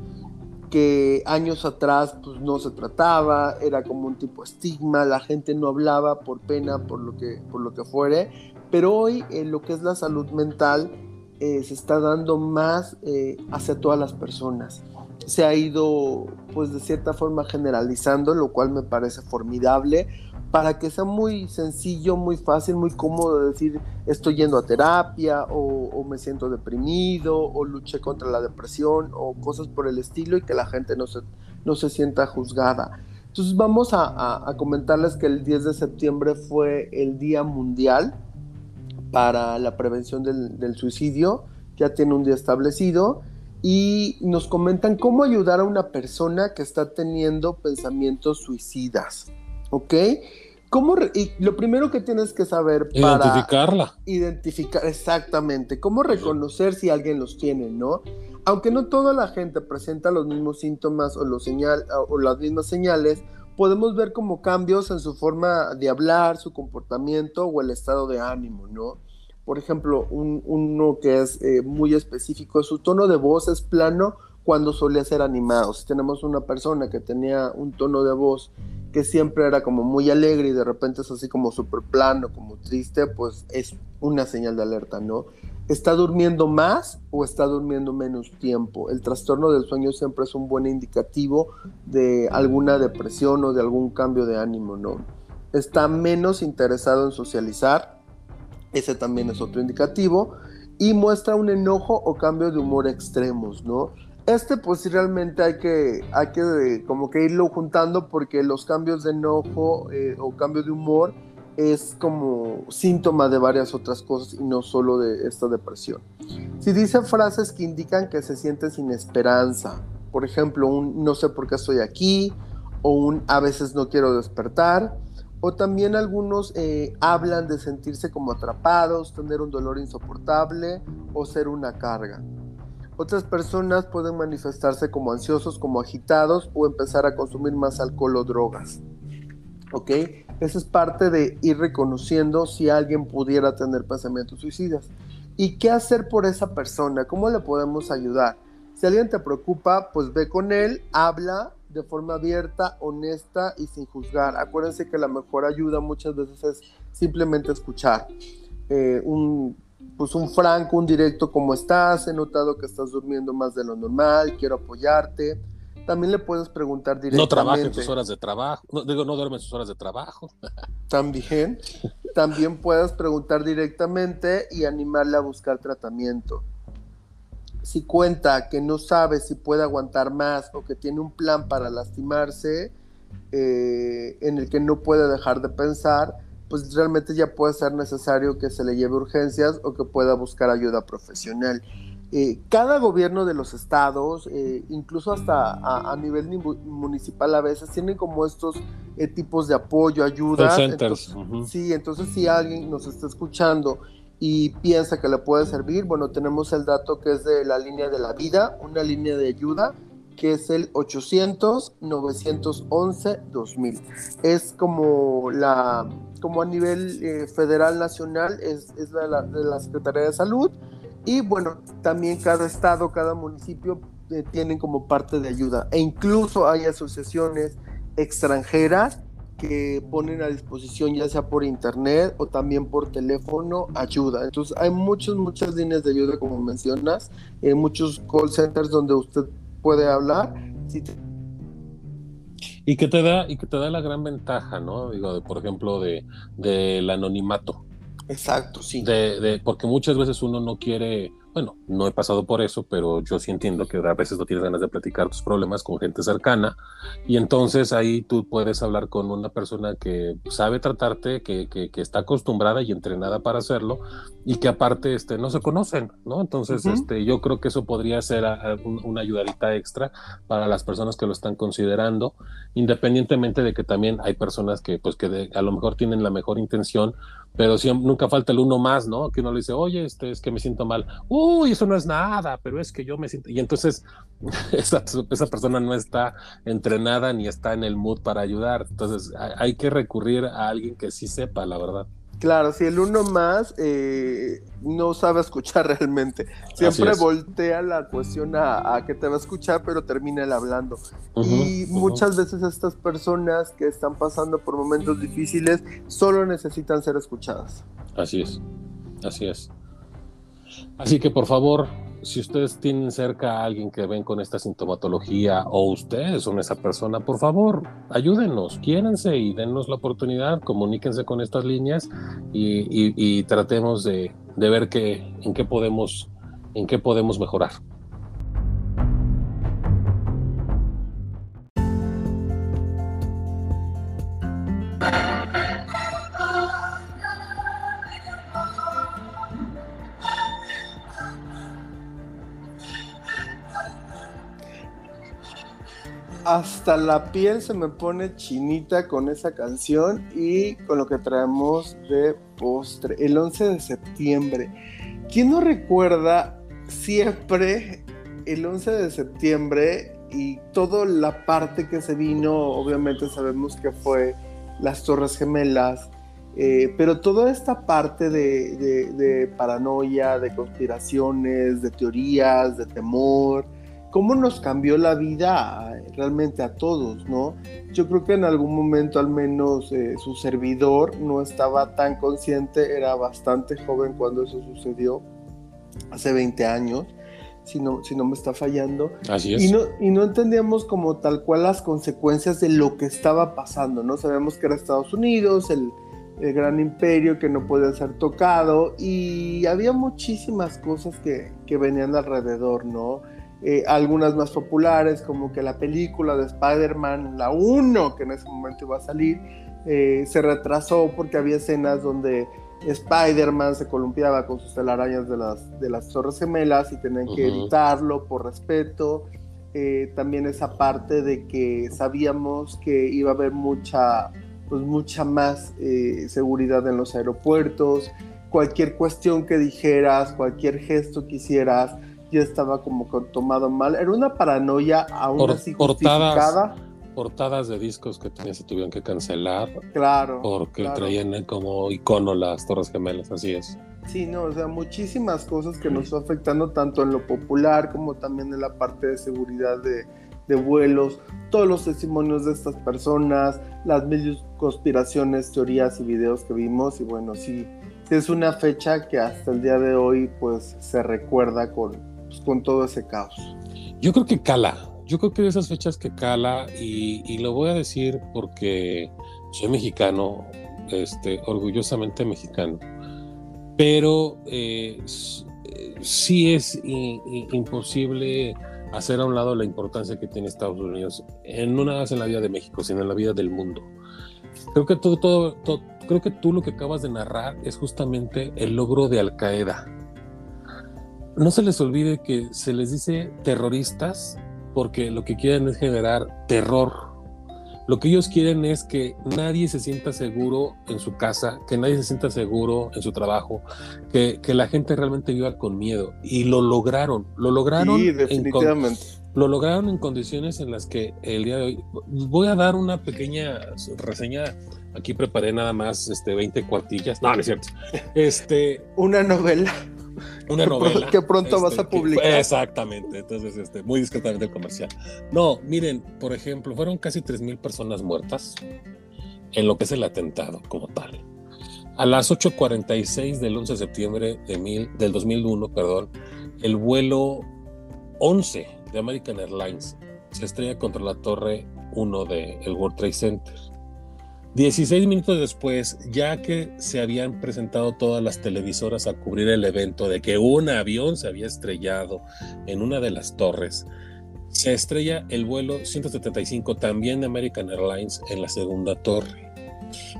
que años atrás pues no se trataba, era como un tipo estigma, la gente no hablaba por pena, por lo que, por lo que fuere, pero hoy en lo que es la salud mental eh, se está dando más eh, hacia todas las personas. Se ha ido pues de cierta forma generalizando, lo cual me parece formidable, para que sea muy sencillo, muy fácil, muy cómodo decir estoy yendo a terapia o, me siento deprimido o luché contra la depresión o cosas por el estilo y que la gente no se, no se sienta juzgada. Entonces vamos a, comentarles que el 10 de septiembre fue el Día Mundial para la Prevención del, del Suicidio, ya tiene un día establecido y nos comentan cómo ayudar a una persona que está teniendo pensamientos suicidas. ¿ok? ¿Cómo y lo primero que tienes que saber para identificarla. Identificar, exactamente. Cómo reconocer si alguien los tiene, ¿no? Aunque no toda la gente presenta los mismos síntomas o, los señal, o las mismas señales, podemos ver como cambios en su forma de hablar, su comportamiento o el estado de ánimo, ¿no? Por ejemplo, uno que es eh, muy específico, su tono de voz es plano cuando solía ser animado. Si tenemos una persona que tenía un tono de voz que siempre era como muy alegre y de repente es así como súper plano, como triste, pues es una señal de alerta, ¿no? ¿Está durmiendo más o está durmiendo menos tiempo? El trastorno del sueño siempre es un buen indicativo de alguna depresión o de algún cambio de ánimo, ¿no? Está menos interesado en socializar, ese también es otro indicativo, y muestra un enojo o cambio de humor extremos, ¿no? Este pues sí realmente hay que, hay que como que irlo juntando porque los cambios de enojo eh, o cambio de humor es como síntoma de varias otras cosas y no solo de esta depresión. Si dice frases que indican que se siente sin esperanza, por ejemplo, un no sé por qué estoy aquí o un a veces no quiero despertar, o también algunos eh, hablan de sentirse como atrapados, tener un dolor insoportable o ser una carga. Otras personas pueden manifestarse como ansiosos, como agitados o empezar a consumir más alcohol o drogas. ¿Ok? Eso es parte de ir reconociendo si alguien pudiera tener pensamientos suicidas. ¿Y qué hacer por esa persona? ¿Cómo le podemos ayudar? Si alguien te preocupa, pues ve con él, habla de forma abierta, honesta y sin juzgar. Acuérdense que la mejor ayuda muchas veces es simplemente escuchar. Eh, un pues un franco, un directo, ¿cómo estás? He notado que estás durmiendo más de lo normal, quiero apoyarte. También le puedes preguntar directamente. No trabaja en sus horas de trabajo, no, digo, no duerme en sus horas de trabajo. También, también puedes preguntar directamente y animarle a buscar tratamiento. Si cuenta que no sabe si puede aguantar más o que tiene un plan para lastimarse, eh, en el que no puede dejar de pensar, pues realmente ya puede ser necesario que se le lleve urgencias o que pueda buscar ayuda profesional. Eh, cada gobierno de los estados, eh, incluso hasta a, nivel municipal a veces, tienen como estos eh, tipos de apoyo, ayuda. Sí, entonces si alguien nos está escuchando y piensa que le puede servir, bueno, tenemos el dato que es de la línea de la vida, una línea de ayuda que es el 800-911-2000. Es como la como a nivel federal nacional, es, es la, de la Secretaría de Salud y bueno, también cada estado, cada municipio eh, tienen como parte de ayuda. E incluso hay asociaciones extranjeras que ponen a disposición, ya sea por internet o también por teléfono, ayuda. Entonces hay muchas, muchas líneas de ayuda, como mencionas, eh, muchos call centers donde usted puede hablar. Y que te da, y que te da la gran ventaja, ¿no? Digo, por ejemplo, de, del anonimato. Exacto, sí. De, de, porque muchas veces uno no quiere bueno, no he pasado por eso, pero yo sí entiendo que a veces no tienes ganas de platicar tus problemas con gente cercana y entonces ahí tú puedes hablar con una persona que sabe tratarte, que, que, está acostumbrada y entrenada para hacerlo y que aparte este, no se conocen, ¿no? Entonces este, yo creo que eso podría ser una ayudadita extra para las personas que lo están considerando, independientemente de que también hay personas que pues que a lo mejor tienen la mejor intención, pero siempre, nunca falta el uno más, ¿no? Que uno le dice, oye, este, es que me siento mal uy, eso no es nada, pero es que yo me siento, y entonces esa, esa persona no está entrenada ni está en el mood para ayudar, entonces hay, que recurrir a alguien que sí sepa, la verdad. Claro, si el uno más eh, no sabe escuchar realmente, siempre voltea la cuestión a, que te va a escuchar, pero termina él hablando. y muchas veces estas personas que están pasando por momentos difíciles solo necesitan ser escuchadas. Así es, así es. Así que por favor, si ustedes tienen cerca a alguien que ven con esta sintomatología o ustedes son esa persona, por favor, ayúdenos, quiérense y dennos la oportunidad, comuníquense con estas líneas y, tratemos de, de ver qué, en qué podemos, en qué podemos mejorar. Hasta la piel se me pone chinita con esa canción y con lo que traemos de postre. El 11 de septiembre. ¿Quién no recuerda siempre el 11 de septiembre y toda la parte que se vino? Obviamente sabemos que fue las Torres Gemelas. Eh, pero toda esta parte de paranoia, de conspiraciones, de teorías, de temor, cómo nos cambió la vida realmente a todos, ¿no? Yo creo que en algún momento al menos eh, su servidor no estaba tan consciente, era bastante joven cuando eso sucedió, hace 20 años, si no, si no me está fallando. Así es. Y no, y no entendíamos como tal cual las consecuencias de lo que estaba pasando, ¿no? Sabemos que era Estados Unidos, el, el gran imperio que no podía ser tocado y había muchísimas cosas que, que venían alrededor, ¿no? Eh, algunas más populares, como que la película de Spider-Man, la 1, que en ese momento iba a salir, eh, se retrasó porque había escenas donde Spider-Man se columpiaba con sus telarañas de las, de las Torres Gemelas y tenían que evitarlo por respeto. Eh, también esa parte de que sabíamos que iba a haber mucha, pues mucha más seguridad en los aeropuertos. Cualquier cuestión que dijeras, cualquier gesto que hicieras, ya estaba como tomado mal. Era una paranoia aún así justificada. Portadas de discos que se tuvieron que cancelar. Claro. Porque traían como icono las Torres Gemelas, así es. Sí, no, o sea, muchísimas cosas que nos están afectando tanto en lo popular como también en la parte de seguridad de, de vuelos, todos los testimonios de estas personas, las medios conspiraciones, teorías y videos que vimos y bueno, sí, es una fecha que hasta el día de hoy pues se recuerda con, pues, con todo ese caos. Yo creo que cala, yo creo que de esas fechas que cala y, lo voy a decir porque soy mexicano, este, orgullosamente mexicano, pero eh, sí es imposible hacer a un lado la importancia que tiene Estados Unidos, en no nada más en la vida de México, sino en la vida del mundo. Creo que todo, creo que tú lo que acabas de narrar es justamente el logro de Al Qaeda. No se les olvide que se les dice terroristas porque lo que quieren es generar terror lo que ellos quieren es que nadie se sienta seguro en su casa, que nadie se sienta seguro en su trabajo, que, la gente realmente viva con miedo. Y lo lograron, lo lograron. definitivamente. lo lograron en condiciones en las que el día de hoy. Voy a dar una pequeña reseña. Aquí preparé nada más este, 20 cuartillas. No, no es cierto. Este, una novela una novela. que pronto vas a este, publicar. exactamente, entonces, este, muy discretamente el comercial. No, miren, por ejemplo, fueron casi 3.000 personas muertas en lo que es el atentado como tal. A las 8.46 del 11 de septiembre de mil, del 2001, perdón, el vuelo 11 de American Airlines se estrella contra la torre 1 del World Trade Center. 16 minutos después, ya que se habían presentado todas las televisoras a cubrir el evento de que un avión se había estrellado en una de las torres, se estrella el vuelo 175 también de American Airlines en la segunda torre.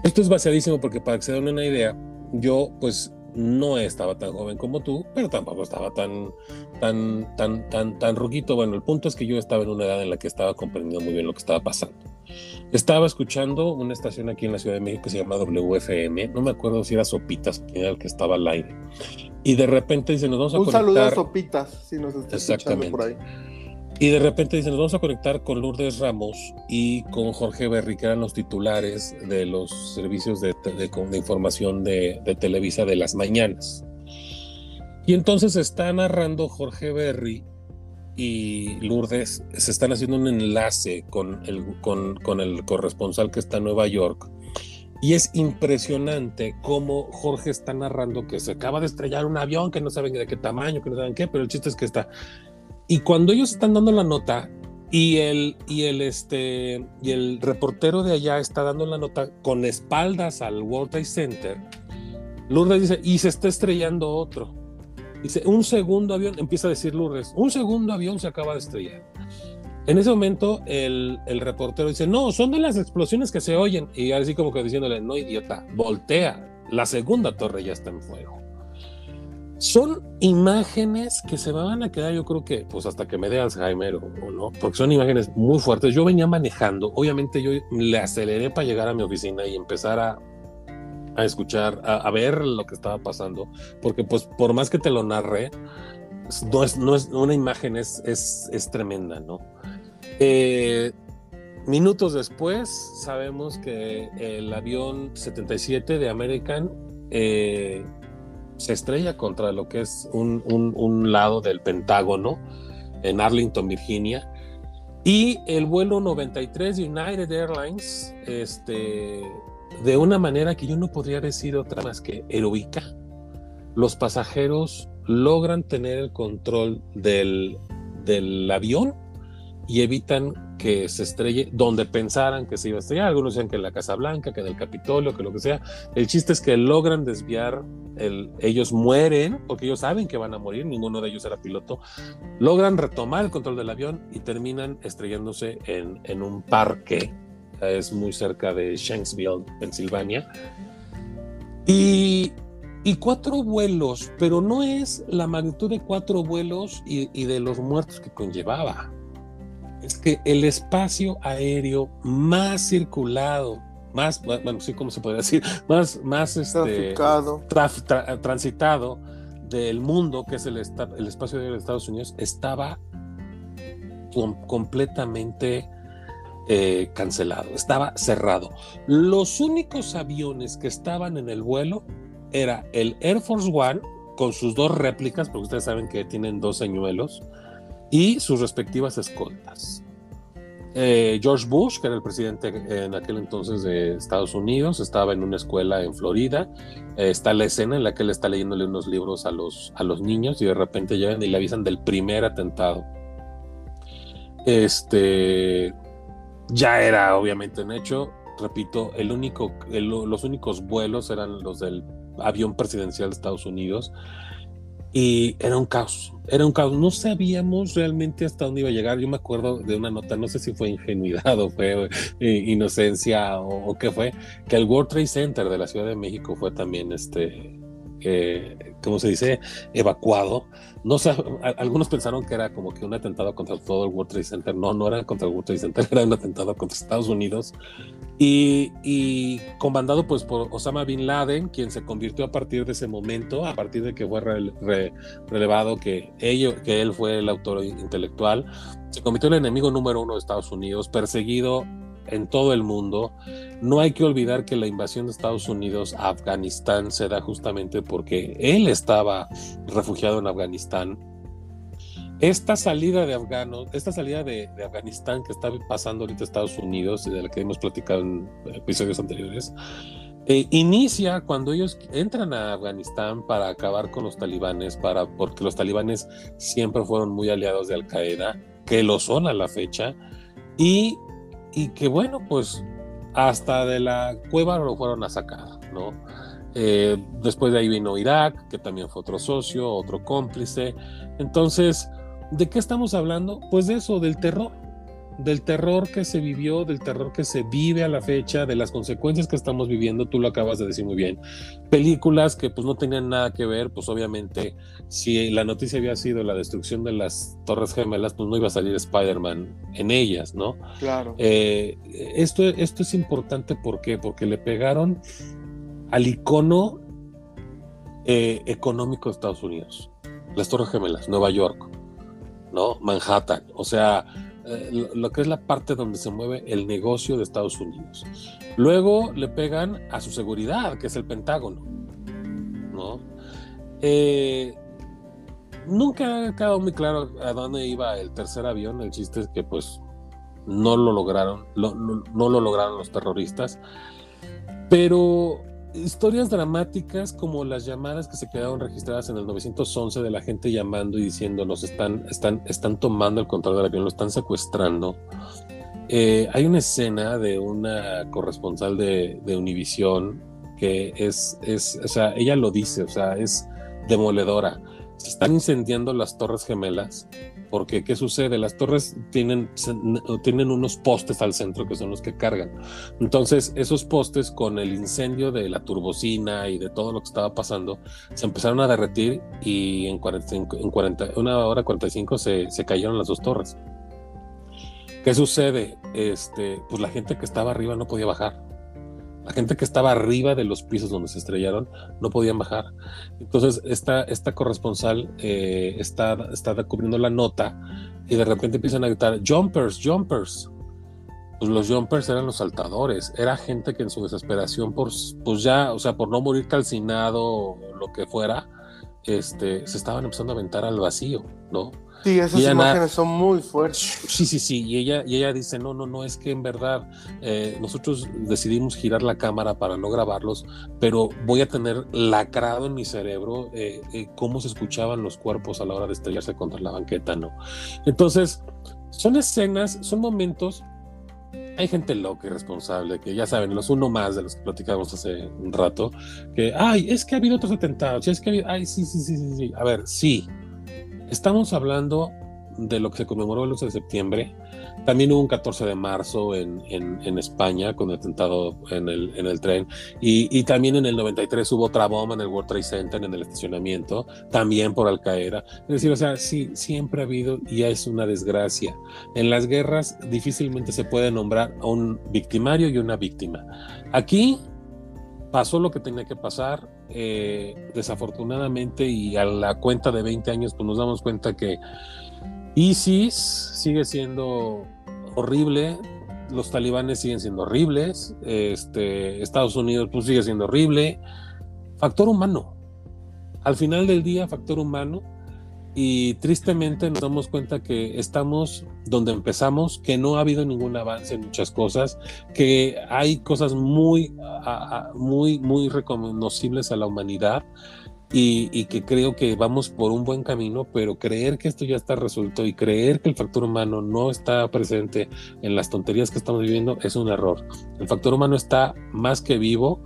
Esto es baseadísimo porque para que se den una idea, yo pues no estaba tan joven como tú, pero tampoco estaba tan, tan, tan, tan, tan ruguito. Bueno, el punto es que yo estaba en una edad en la que estaba comprendiendo muy bien lo que estaba pasando. Estaba escuchando una estación aquí en la Ciudad de México que se llama WFM, no me acuerdo si era Sopitas, quién era el que estaba al aire. Y de repente dice, nos vamos a Un conectar. Un saludo a Sopitas, si nos está escuchando por ahí. Y de repente dice, nos vamos a conectar con Lourdes Ramos y con Jorge Berry, que eran los titulares de los servicios de, de información de, Televisa de las mañanas. Y entonces está narrando Jorge Berry y Lourdes se están haciendo un enlace con el, con, con el corresponsal que está en Nueva York. Y es impresionante cómo Jorge está narrando que se acaba de estrellar un avión, que no saben de qué tamaño, que no saben qué, pero el chiste es que está. Y cuando ellos están dando la nota y el, y el, este, y el reportero de allá está dando la nota con espaldas al World Trade Center, Lourdes dice, y se está estrellando otro. Dice, un segundo avión, empieza a decir Lourdes, un segundo avión se acaba de estrellar. En ese momento el, el, reportero dice, no, son de las explosiones que se oyen. Y así como que diciéndole, no, idiota, voltea, la segunda torre ya está en fuego. Son imágenes que se van a quedar, yo creo que, pues hasta que me dé Alzheimer o, no, porque son imágenes muy fuertes. Yo venía manejando, obviamente yo le aceleré para llegar a mi oficina y empezar a a escuchar, a, ver lo que estaba pasando, porque pues por más que te lo narre, no es, no es una imagen, es, es, es tremenda, ¿no? Eh, minutos después sabemos que el avión 77 de American eh, se estrella contra lo que es un, un, un, lado del Pentágono en Arlington, Virginia. Y el vuelo 93 de United Airlines este, de una manera que yo no podría decir otra más que heroica, los pasajeros logran tener el control del, del avión y evitan que se estrelle donde pensaran que se iba a estrellar. Algunos decían que en la Casa Blanca, que en el Capitolio, que lo que sea. El chiste es que logran desviar, el, ellos mueren porque ellos saben que van a morir, ninguno de ellos era piloto. Logran retomar el control del avión y terminan estrellándose en, en un parque es muy cerca de Shanksville, Pensilvania. Y, cuatro vuelos, pero no es la magnitud de cuatro vuelos y, de los muertos que conllevaba. Es que el espacio aéreo más circulado, más, bueno, sí, ¿cómo se podría decir? Más, más este, transitado del mundo, que es el, el espacio aéreo de Estados Unidos, estaba completamente eh, cancelado, estaba cerrado. Los únicos aviones que estaban en el vuelo era el Air Force One con sus dos réplicas, porque ustedes saben que tienen dos señuelos, y sus respectivas escoltas. Eh, George Bush, que era el presidente en aquel entonces de Estados Unidos, estaba en una escuela en Florida. Eh, está la escena en la que él está leyéndole unos libros a los, a los niños y de repente llegan y le avisan del primer atentado. Este ya era obviamente un hecho. Repito, el único, los únicos vuelos eran los del avión presidencial de Estados Unidos y era un caos, era un caos. No sabíamos realmente hasta dónde iba a llegar. Yo me acuerdo de una nota, no sé si fue ingenuidad o fue eh, inocencia o, qué fue, que el World Trade Center de la Ciudad de México fue también, este, eh, ¿cómo se dice?, evacuado. No algunos pensaron que era como que un atentado contra todo el World Trade Center. No, no era contra el World Trade Center, era un atentado contra Estados Unidos y, comandado pues por Osama Bin Laden, quien se convirtió a partir de ese momento, a partir de que fue relevado que, que él fue el autor intelectual, se convirtió en el enemigo número uno de Estados Unidos, perseguido en todo el mundo. No hay que olvidar que la invasión de Estados Unidos a Afganistán se da justamente porque él estaba refugiado en Afganistán esta salida de afganos, esta salida de, Afganistán que está pasando ahorita Estados Unidos y de la que hemos platicado en episodios anteriores, eh, inicia cuando ellos entran a Afganistán para acabar con los talibanes, para, porque los talibanes siempre fueron muy aliados de Al Qaeda, que lo son a la fecha, y, y que bueno, pues hasta de la cueva lo fueron a sacar, ¿no? Eh, después de ahí vino Irak, que también fue otro socio, otro cómplice. Entonces, ¿De qué estamos hablando? Pues de eso, del terror, del terror que se vivió, del terror que se vive a la fecha, de las consecuencias que estamos viviendo, tú lo acabas de decir muy bien. Películas que pues no tenían nada que ver, pues obviamente si la noticia había sido la destrucción de las Torres Gemelas, pues no iba a salir Spider-Man en ellas, ¿no? Claro. Eh, esto, esto es importante, ¿por qué? Porque le pegaron al icono eh, económico de Estados Unidos, las Torres Gemelas, Nueva York ¿no? Manhattan, o sea, eh, lo, que es la parte donde se mueve el negocio de Estados Unidos. Luego le pegan a su seguridad, que es el Pentágono, ¿no? Eh, nunca ha quedado muy claro a dónde iba el tercer avión, el chiste es que pues no lo lograron, no lo lograron los terroristas, pero historias dramáticas como las llamadas que se quedaron registradas en el 911 de la gente llamando y diciendo nos están, están, están tomando el control del avión, lo están secuestrando. Eh, hay una escena de una corresponsal de, de Univisión que es, es, o sea, ella lo dice, o sea, es demoledora. Se están incendiando las torres gemelas porque ¿qué sucede? Las torres tienen, tienen unos postes al centro que son los que cargan. Entonces, esos postes con el incendio de la turbocina y de todo lo que estaba pasando, se empezaron a derretir y en, 45, en 40, una hora 45 se, se cayeron las dos torres. ¿Qué sucede? Este, pues la gente que estaba arriba no podía bajar la gente que estaba arriba de los pisos donde se estrellaron no podían bajar. Entonces, esta, esta corresponsal eh, está, está cubriendo la nota y de repente empiezan a gritar, jumpers, jumpers. Pues los jumpers eran los saltadores, era gente que en su desesperación por, pues ya, o sea, por no morir calcinado lo que fuera, este, se estaban empezando a aventar al vacío, ¿no? Sí, esas imágenes son muy fuertes. Sí, sí, sí. Y ella, y ella dice, no, no, no, es que en verdad eh, nosotros decidimos girar la cámara para no grabarlos, pero voy a tener lacrado en mi cerebro eh, eh, cómo se escuchaban los cuerpos a la hora de estrellarse contra la banqueta, ¿no? Entonces, son escenas, son momentos hay gente loca y responsable, que ya saben, los uno más de los que platicamos hace un rato, que, ay, es que ha habido otros atentados, es que ha habido, ay, sí, sí, sí, sí, sí. A ver, sí, Estamos hablando de lo que se conmemoró el 11 de septiembre. También hubo un 14 de marzo en, en, España con el atentado en el, en el tren. Y, y, también en el 93 hubo otra bomba en el World Trade Center, en el estacionamiento, también por Al Qaeda. Es decir, o sea, sí, siempre ha habido y es una desgracia. En las guerras difícilmente se puede nombrar a un victimario y una víctima. Aquí pasó lo que tenía que pasar. Eh, desafortunadamente, y a la cuenta de 20 años, pues nos damos cuenta que ISIS sigue siendo horrible, los talibanes siguen siendo horribles, este, Estados Unidos pues sigue siendo horrible. Factor humano. Al final del día, factor humano. Y tristemente nos damos cuenta que estamos donde empezamos, que no ha habido ningún avance en muchas cosas, que hay cosas muy, muy, muy reconocibles a la humanidad y, que creo que vamos por un buen camino, pero creer que esto ya está resuelto y creer que el factor humano no está presente en las tonterías que estamos viviendo es un error. El factor humano está más que vivo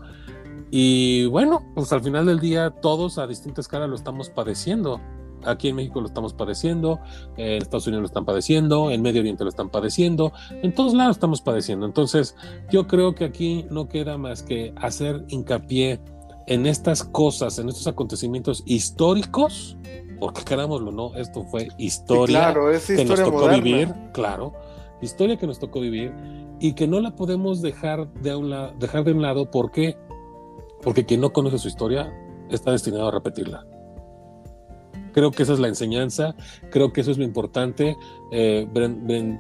y bueno, pues al final del día todos a distinta escala lo estamos padeciendo. Aquí en México lo estamos padeciendo, en Estados Unidos lo están padeciendo, en Medio Oriente lo están padeciendo, en todos lados estamos padeciendo. Entonces, yo creo que aquí no queda más que hacer hincapié en estas cosas, en estos acontecimientos históricos, porque querámoslo no, esto fue historia claro, es que nos tocó vivir, claro, historia que nos tocó vivir y que no la podemos dejar de un, dejar de un lado, ¿por qué? Porque quien no conoce su historia está destinado a repetirla. Creo que esa es la enseñanza, creo que eso es lo importante, eh,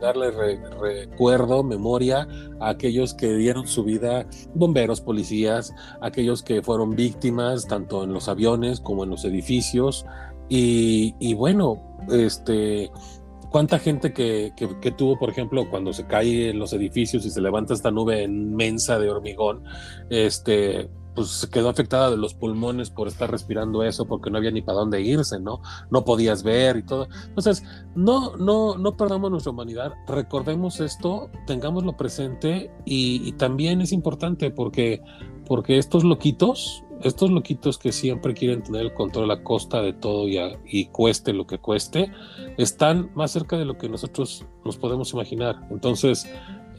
darle recuerdo, memoria a aquellos que dieron su vida, bomberos, policías, aquellos que fueron víctimas tanto en los aviones como en los edificios. Y, bueno, este, cuánta gente que, que, tuvo, por ejemplo, cuando se cae en los edificios y se levanta esta nube inmensa de hormigón, este, pues se quedó afectada de los pulmones por estar respirando eso, porque no había ni para dónde irse, ¿no? No podías ver y todo. Entonces, no, no, no perdamos nuestra humanidad, recordemos esto, tengámoslo presente y, también es importante porque, porque estos loquitos, estos loquitos que siempre quieren tener el control a costa de todo y, y, cueste lo que cueste, están más cerca de lo que nosotros nos podemos imaginar. Entonces,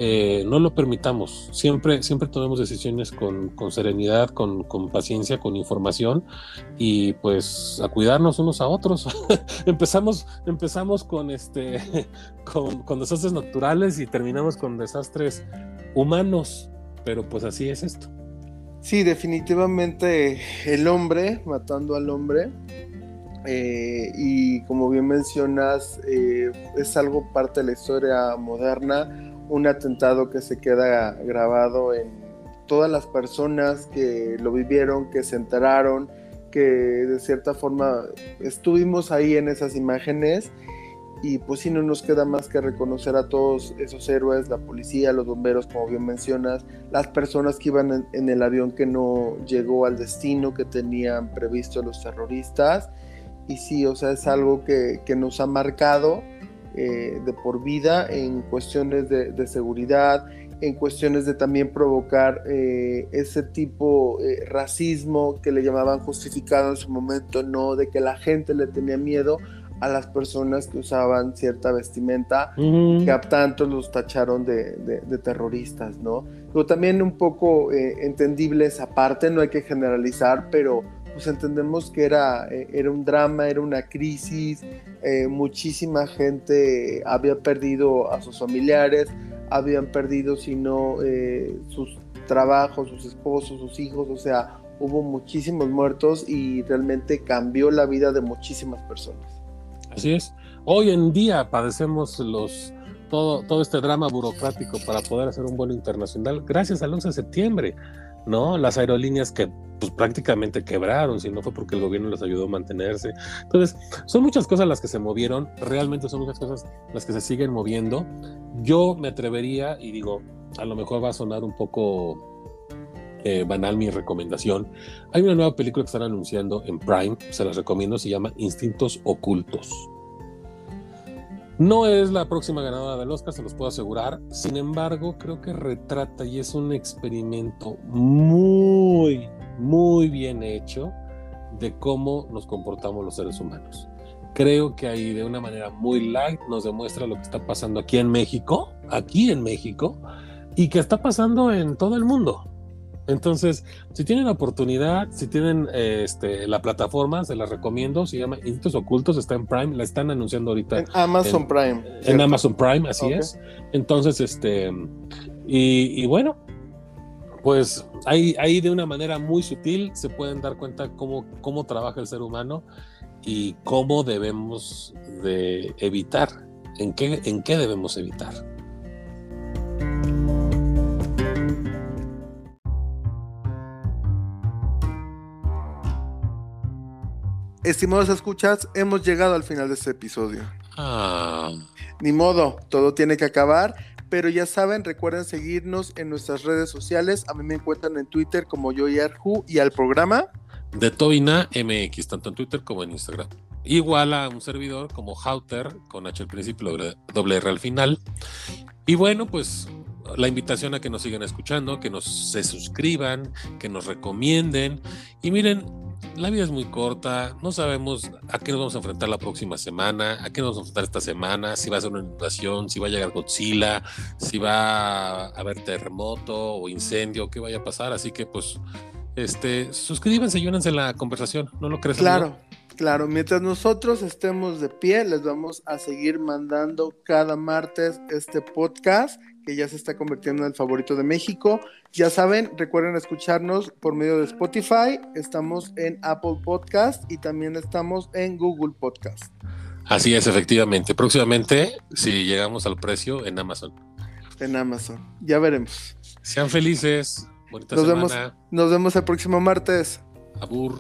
eh, no lo permitamos. Siempre, siempre tomemos decisiones con, serenidad, con, paciencia, con información y pues a cuidarnos unos a otros. empezamos, empezamos con este, con, desastres naturales y terminamos con desastres humanos, pero pues así es esto. Sí, definitivamente el hombre matando al hombre. Eh, y como bien mencionas, eh, es algo parte de la historia moderna un atentado que se queda grabado en todas las personas que lo vivieron, que se enteraron, que de cierta forma estuvimos ahí en esas imágenes y pues sí no nos queda más que reconocer a todos esos héroes, la policía, los bomberos, como bien mencionas, las personas que iban en, el avión que no llegó al destino que tenían previsto los terroristas. Y sí, o sea, es algo que, que nos ha marcado eh, de por vida en cuestiones de, seguridad, en cuestiones de también provocar eh, ese tipo de eh, racismo que le llamaban justificado en su momento, no de que la gente le tenía miedo a las personas que usaban cierta vestimenta, que a tantos los tacharon de, de, terroristas, ¿no? Pero también un poco entendible esa parte, no hay que generalizar, pero pues entendemos que era, eh, era un drama, era una crisis, eh, muchísima gente había perdido a sus familiares, habían perdido, si no, eh, sus trabajos, sus esposos, sus hijos, o sea, hubo muchísimos muertos y realmente cambió la vida de muchísimas personas. Así es. Hoy en día padecemos los todo, todo este drama burocrático para poder hacer un vuelo internacional gracias al 11 de septiembre. ¿No? Las aerolíneas que pues, prácticamente quebraron, si no fue porque el gobierno les ayudó a mantenerse. Entonces, son muchas cosas las que se movieron, realmente son muchas cosas las que se siguen moviendo. Yo me atrevería, y digo, a lo mejor va a sonar un poco eh, banal mi recomendación. Hay una nueva película que están anunciando en Prime, se las recomiendo, se llama Instintos Ocultos. No es la próxima ganadora del Oscar, se los puedo asegurar. Sin embargo, creo que retrata y es un experimento muy, muy bien hecho de cómo nos comportamos los seres humanos. Creo que ahí de una manera muy light nos demuestra lo que está pasando aquí en México, aquí en México, y que está pasando en todo el mundo. Entonces, si tienen la oportunidad, si tienen este, la plataforma, se la recomiendo. Se llama Instintos Ocultos, está en Prime, la están anunciando ahorita. En Amazon Prime. En Amazon Prime, así es. Entonces, este, y, bueno, pues ahí, ahí de una manera muy sutil se pueden dar cuenta cómo, cómo trabaja el ser humano y cómo debemos de evitar, en qué, en qué debemos evitar. Estimados escuchas, hemos llegado al final de este episodio. Ah, Ni modo, todo tiene que acabar, pero ya saben, recuerden seguirnos en nuestras redes sociales. A mí me encuentran en Twitter como yo y Arju y al programa. de Toina MX, tanto en Twitter como en Instagram. Igual a un servidor como Hauter, con H al principio, doble R al final. Y bueno, pues la invitación a que nos sigan escuchando, que nos se suscriban, que nos recomienden. Y miren, la vida es muy corta, no sabemos a qué nos vamos a enfrentar la próxima semana, a qué nos vamos a enfrentar esta semana, si va a ser una inundación, si va a llegar Godzilla, si va a haber terremoto o incendio, qué vaya a pasar. Así que pues este, suscríbanse y únanse a la conversación, ¿no lo crees? Claro, claro. Mientras nosotros estemos de pie, les vamos a seguir mandando cada martes este podcast que ya se está convirtiendo en el favorito de México. Ya saben, recuerden escucharnos por medio de Spotify. Estamos en Apple Podcast y también estamos en Google Podcast. Así es, efectivamente. Próximamente, si llegamos al precio en Amazon. En Amazon. Ya veremos. Sean felices. Bonita Nos vemos, nos vemos el próximo martes. Abur.